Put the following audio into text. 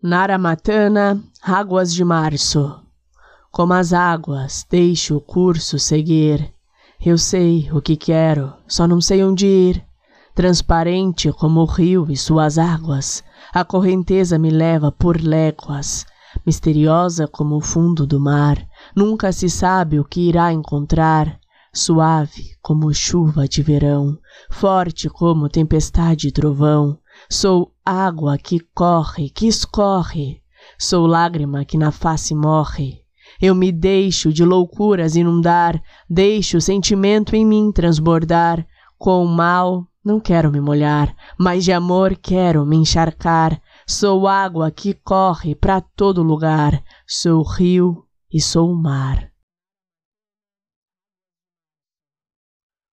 Naramatana, águas de março. Como as águas, deixo o curso seguir. Eu sei o que quero, só não sei onde ir. Transparente como o rio e suas águas, a correnteza me leva por léguas. Misteriosa como o fundo do mar, nunca se sabe o que irá encontrar. Suave como chuva de verão, forte como tempestade e trovão, Sou água que corre, que escorre, sou lágrima que na face morre. Eu me deixo de loucuras inundar, deixo o sentimento em mim transbordar. Com o mal não quero me molhar, mas de amor quero me encharcar. Sou água que corre para todo lugar, sou rio e sou mar.